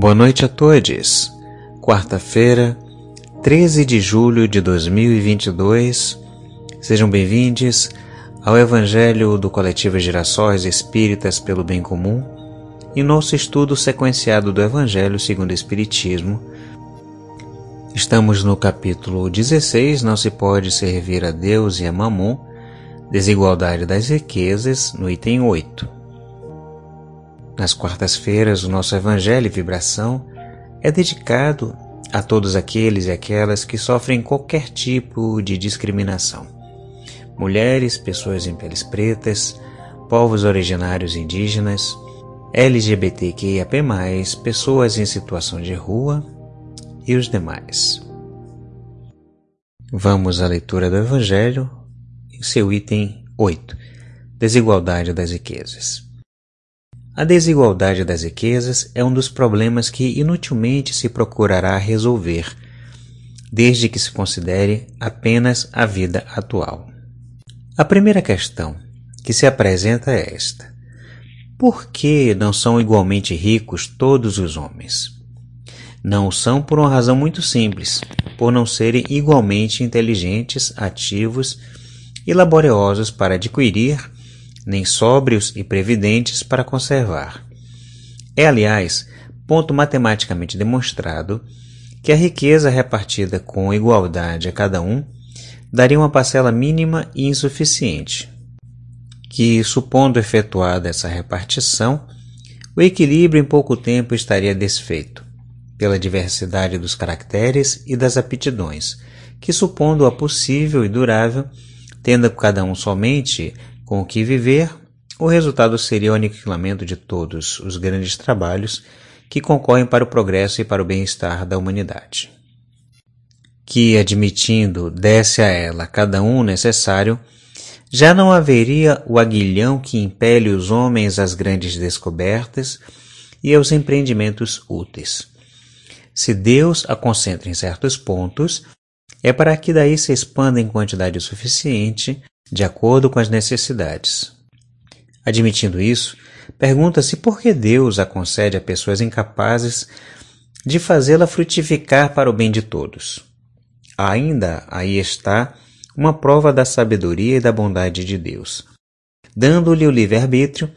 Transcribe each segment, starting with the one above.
Boa noite a todos. Quarta-feira, 13 de julho de 2022. Sejam bem-vindos ao Evangelho do Coletivo Girassóis Espíritas pelo Bem Comum e nosso estudo sequenciado do Evangelho segundo o Espiritismo. Estamos no capítulo 16, Não se pode servir a Deus e a Mamon, Desigualdade das Riquezas, no item 8. Nas quartas-feiras, o nosso Evangelho e Vibração é dedicado a todos aqueles e aquelas que sofrem qualquer tipo de discriminação. Mulheres, pessoas em peles pretas, povos originários indígenas, LGBTQIAP+, pessoas em situação de rua e os demais. Vamos à leitura do Evangelho, em seu item 8, Desigualdade das riquezas. A desigualdade das riquezas é um dos problemas que inutilmente se procurará resolver, desde que se considere apenas a vida atual. A primeira questão que se apresenta é esta: por que não são igualmente ricos todos os homens? Não são por uma razão muito simples, por não serem igualmente inteligentes, ativos e laboriosos para adquirir nem sóbrios e previdentes para conservar. É, aliás, ponto matematicamente demonstrado que a riqueza repartida com igualdade a cada um daria uma parcela mínima e insuficiente, que, supondo efetuada essa repartição, o equilíbrio em pouco tempo estaria desfeito, pela diversidade dos caracteres e das aptidões, que, supondo-a possível e durável, tendo cada um somente com o que viver, o resultado seria o aniquilamento de todos os grandes trabalhos que concorrem para o progresso e para o bem-estar da humanidade. Que, admitindo, desse a ela cada um necessário, já não haveria o aguilhão que impele os homens às grandes descobertas e aos empreendimentos úteis. Se Deus a concentra em certos pontos, é para que daí se expanda em quantidade suficiente de acordo com as necessidades. Admitindo isso, pergunta-se por que Deus a concede a pessoas incapazes de fazê-la frutificar para o bem de todos. Ainda aí está uma prova da sabedoria e da bondade de Deus. Dando-lhe o livre-arbítrio,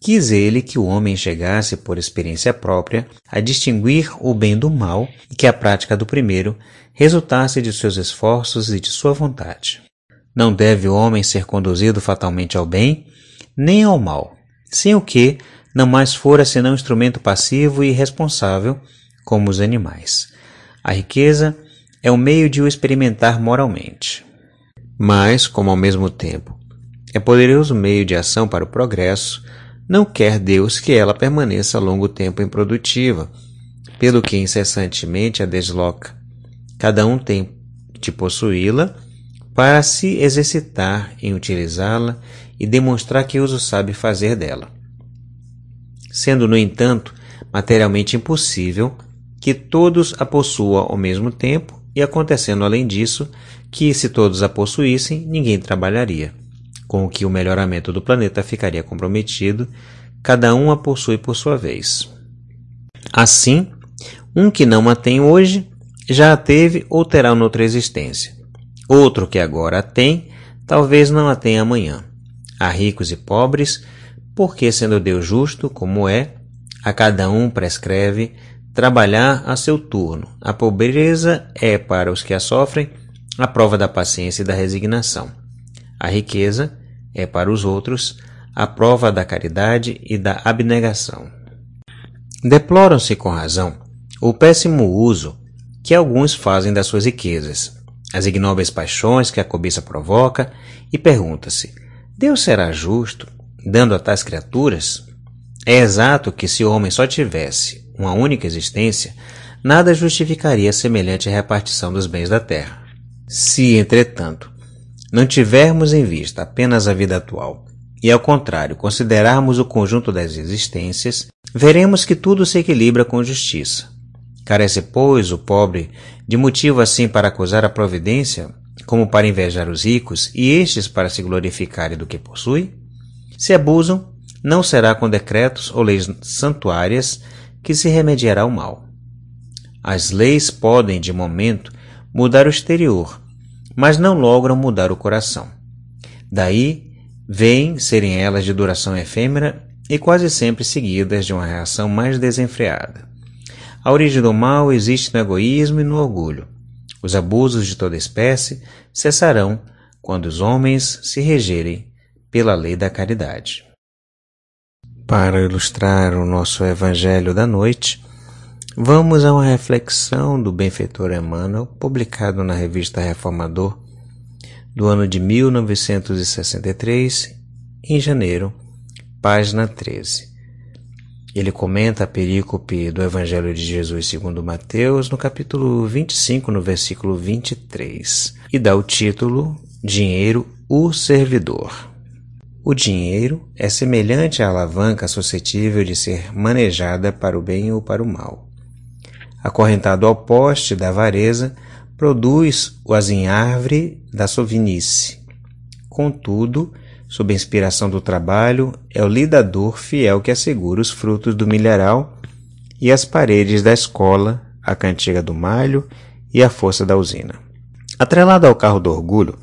quis ele que o homem chegasse, por experiência própria, a distinguir o bem do mal e que a prática do primeiro resultasse de seus esforços e de sua vontade. Não deve o homem ser conduzido fatalmente ao bem, nem ao mal, sem o que não mais fora senão instrumento passivo e irresponsável, como os animais. A riqueza é o meio de o experimentar moralmente. Mas, como ao mesmo tempo é poderoso meio de ação para o progresso, não quer Deus que ela permaneça longo tempo improdutiva, pelo que incessantemente a desloca. Cada um tem de possuí-la para se exercitar em utilizá-la e demonstrar que uso sabe fazer dela. Sendo, no entanto, materialmente impossível que todos a possuam ao mesmo tempo e acontecendo além disso que se todos a possuíssem, ninguém trabalharia, com o que o melhoramento do planeta ficaria comprometido, cada um a possui por sua vez. Assim, um que não a tem hoje, já a teve ou terá noutra existência Outro que agora a tem, talvez não a tenha amanhã. Há ricos e pobres, porque, sendo Deus justo, como é, a cada um prescreve trabalhar a seu turno. A pobreza é, para os que a sofrem, a prova da paciência e da resignação. A riqueza é, para os outros, a prova da caridade e da abnegação. Deploram-se com razão o péssimo uso que alguns fazem das suas riquezas, as ignóbeis paixões que a cobiça provoca, e pergunta-se: Deus será justo, dando a tais criaturas? É exato que se o homem só tivesse uma única existência, nada justificaria semelhante repartição dos bens da terra. Se, entretanto, não tivermos em vista apenas a vida atual, e ao contrário considerarmos o conjunto das existências, veremos que tudo se equilibra com justiça. Carece, pois, o pobre de motivo assim para acusar a providência, como para invejar os ricos, e estes para se glorificarem do que possui? Se abusam, não será com decretos ou leis santuárias, que se remediará o mal. As leis podem, de momento, mudar o exterior, mas não logram mudar o coração. Daí vêm serem elas de duração efêmera e quase sempre seguidas de uma reação mais desenfreada. A origem do mal existe no egoísmo e no orgulho. Os abusos de toda espécie cessarão quando os homens se regerem pela lei da caridade. Para ilustrar o nosso Evangelho da noite, vamos a uma reflexão do benfeitor Emmanuel, publicado na revista Reformador, do ano de 1963, em janeiro, página 13. Ele comenta a perícope do Evangelho de Jesus segundo Mateus, no capítulo 25, no versículo 23, e dá o título Dinheiro, o servidor. O dinheiro é semelhante à alavanca suscetível de ser manejada para o bem ou para o mal. Acorrentado ao poste da avareza, produz o azinhavre da sovinice. Contudo, sob a inspiração do trabalho, é o lidador fiel que assegura os frutos do milharal e as paredes da escola, a cantiga do malho e a força da usina. Atrelado ao carro do orgulho,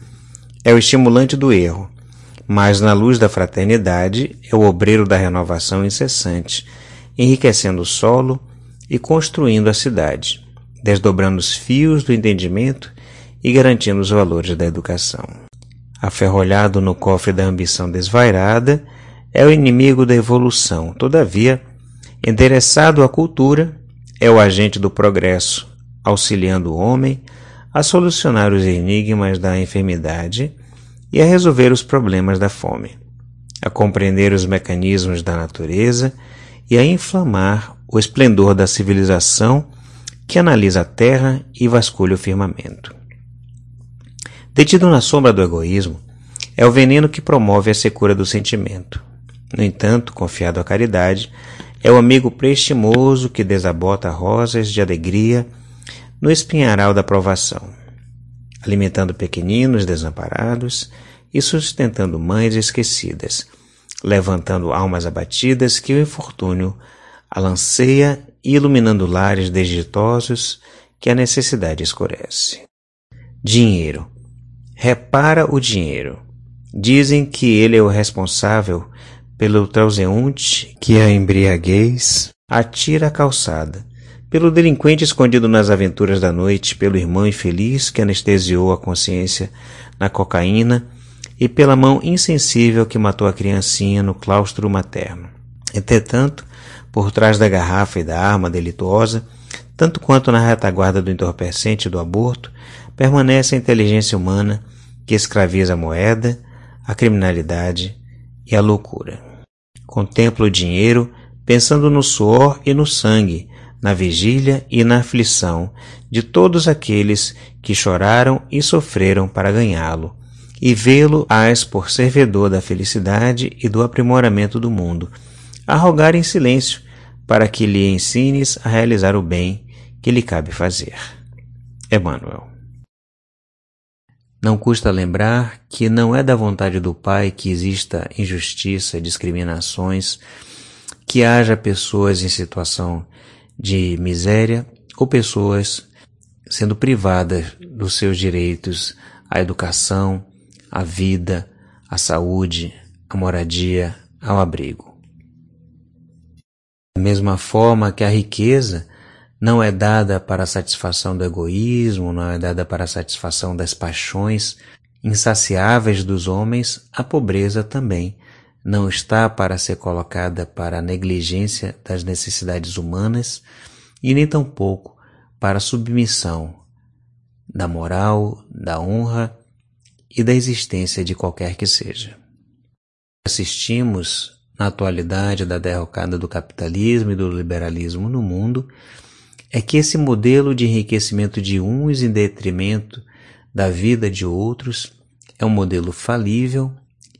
é o estimulante do erro, mas na luz da fraternidade é o obreiro da renovação incessante, enriquecendo o solo e construindo a cidade, desdobrando os fios do entendimento e garantindo os valores da educação. Aferrolhado no cofre da ambição desvairada, é o inimigo da evolução. Todavia, endereçado à cultura, é o agente do progresso, auxiliando o homem a solucionar os enigmas da enfermidade e a resolver os problemas da fome, a compreender os mecanismos da natureza e a inflamar o esplendor da civilização que analisa a terra e vasculha o firmamento. Detido na sombra do egoísmo, é o veneno que promove a secura do sentimento. No entanto, confiado à caridade, é o amigo preestimoso que desabota rosas de alegria no espinharal da provação alimentando pequeninos desamparados e sustentando mães esquecidas, levantando almas abatidas que o infortúnio alanceia e iluminando lares desditosos que a necessidade escurece. Dinheiro. Repara o dinheiro. Dizem que ele é o responsável pelo transeunte que a embriaguez atira à calçada pelo delinquente escondido nas aventuras da noite, pelo irmão infeliz que anestesiou a consciência na cocaína e pela mão insensível que matou a criancinha no claustro materno. Entretanto, por trás da garrafa e da arma delituosa, tanto quanto na retaguarda do entorpecente do aborto, permanece a inteligência humana que escraviza a moeda, a criminalidade e a loucura. Contempla o dinheiro pensando no suor e no sangue, na vigília e na aflição de todos aqueles que choraram e sofreram para ganhá-lo, e vê-lo ás por servidor da felicidade e do aprimoramento do mundo, a rogar em silêncio para que lhe ensines a realizar o bem que lhe cabe fazer. Emmanuel. Não custa lembrar que não é da vontade do Pai que exista injustiça, discriminações, que haja pessoas em situação de miséria ou pessoas sendo privadas dos seus direitos à educação, à vida, à saúde, à moradia, ao abrigo. Da mesma forma que a riqueza não é dada para a satisfação do egoísmo, não é dada para a satisfação das paixões insaciáveis dos homens, a pobreza também não está para ser colocada para a negligência das necessidades humanas e nem tampouco para a submissão da moral, da honra e da existência de qualquer que seja. Assistimos na atualidade da derrocada do capitalismo e do liberalismo no mundo é que esse modelo de enriquecimento de uns em detrimento da vida de outros é um modelo falível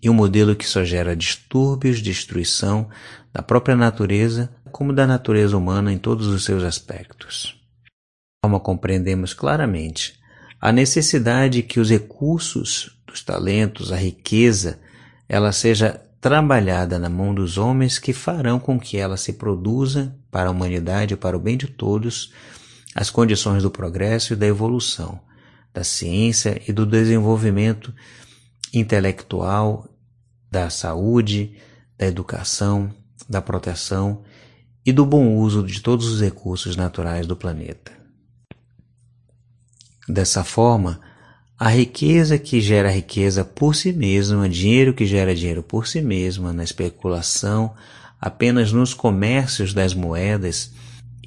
e um modelo que só gera distúrbios, destruição da própria natureza, como da natureza humana em todos os seus aspectos. Como compreendemos claramente a necessidade que os recursos dos talentos, a riqueza, ela seja trabalhada na mão dos homens que farão com que ela se produza para a humanidade e para o bem de todos as condições do progresso e da evolução, da ciência e do desenvolvimento intelectual, da saúde, da educação, da proteção e do bom uso de todos os recursos naturais do planeta. Dessa forma, a riqueza que gera riqueza por si mesma, dinheiro que gera dinheiro por si mesma, na especulação, apenas nos comércios das moedas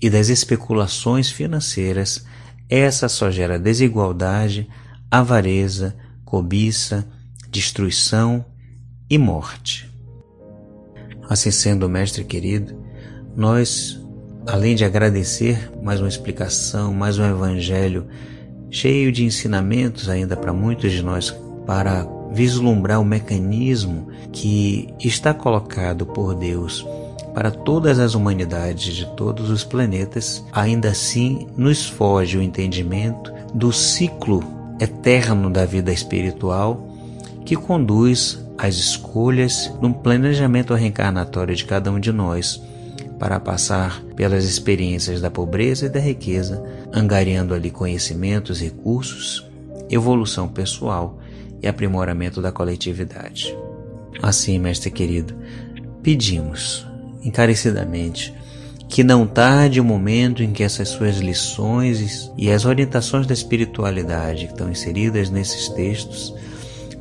e das especulações financeiras, essa só gera desigualdade, avareza, cobiça, destruição e morte. Assim sendo, mestre querido, nós, além de agradecer mais uma explicação, mais um evangelho cheio de ensinamentos ainda para muitos de nós para vislumbrar o mecanismo que está colocado por Deus para todas as humanidades de todos os planetas, ainda assim nos foge o entendimento do ciclo eterno da vida espiritual que conduz às escolhas no planejamento reencarnatório de cada um de nós para passar pelas experiências da pobreza e da riqueza, angariando ali conhecimentos, recursos, evolução pessoal e aprimoramento da coletividade. Assim, mestre querido, pedimos encarecidamente que não tarde o momento em que essas suas lições e as orientações da espiritualidade que estão inseridas nesses textos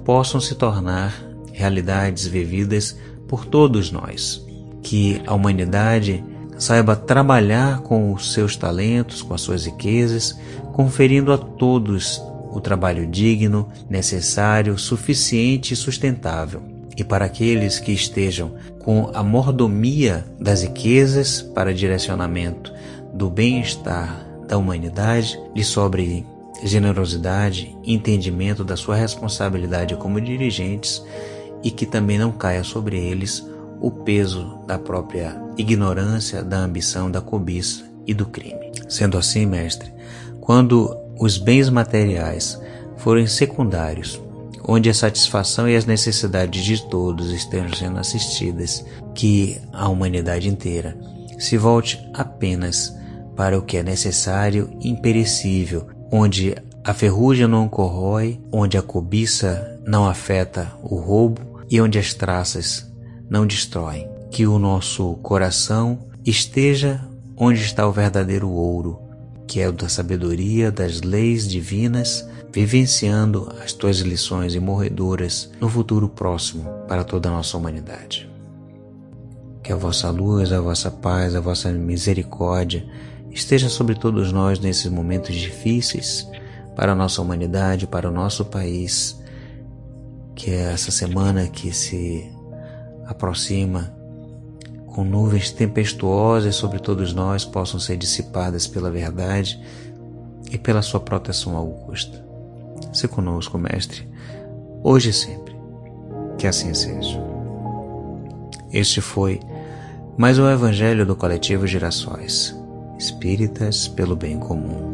possam se tornar realidades vividas por todos nós que a humanidade saiba trabalhar com os seus talentos, com as suas riquezas, conferindo a todos o trabalho digno, necessário, suficiente e sustentável. E para aqueles que estejam com a mordomia das riquezas para direcionamento do bem-estar da humanidade, lhe sobre generosidade, entendimento da sua responsabilidade como dirigentes e que também não caia sobre eles o peso da própria ignorância, da ambição, da cobiça e do crime. Sendo assim, mestre, quando os bens materiais forem secundários, onde a satisfação e as necessidades de todos estejam sendo assistidas, que a humanidade inteira se volte apenas para o que é necessário e imperecível, onde a ferrugem não corrói, onde a cobiça não afeta o roubo e onde as traças não destroem. Que o nosso coração esteja onde está o verdadeiro ouro, que é o da sabedoria, das leis divinas, vivenciando as tuas lições imorredoras no futuro próximo para toda a nossa humanidade. Que a vossa luz, a vossa paz, a vossa misericórdia esteja sobre todos nós nesses momentos difíceis para a nossa humanidade, para o nosso país. Que essa semana que se aproxima, com nuvens tempestuosas sobre todos nós possam ser dissipadas pela verdade e pela sua proteção augusta. Se conosco, Mestre, hoje e sempre. Que assim seja. Este foi mais um Evangelho do Coletivo Girassóis Espíritas pelo Bem Comum.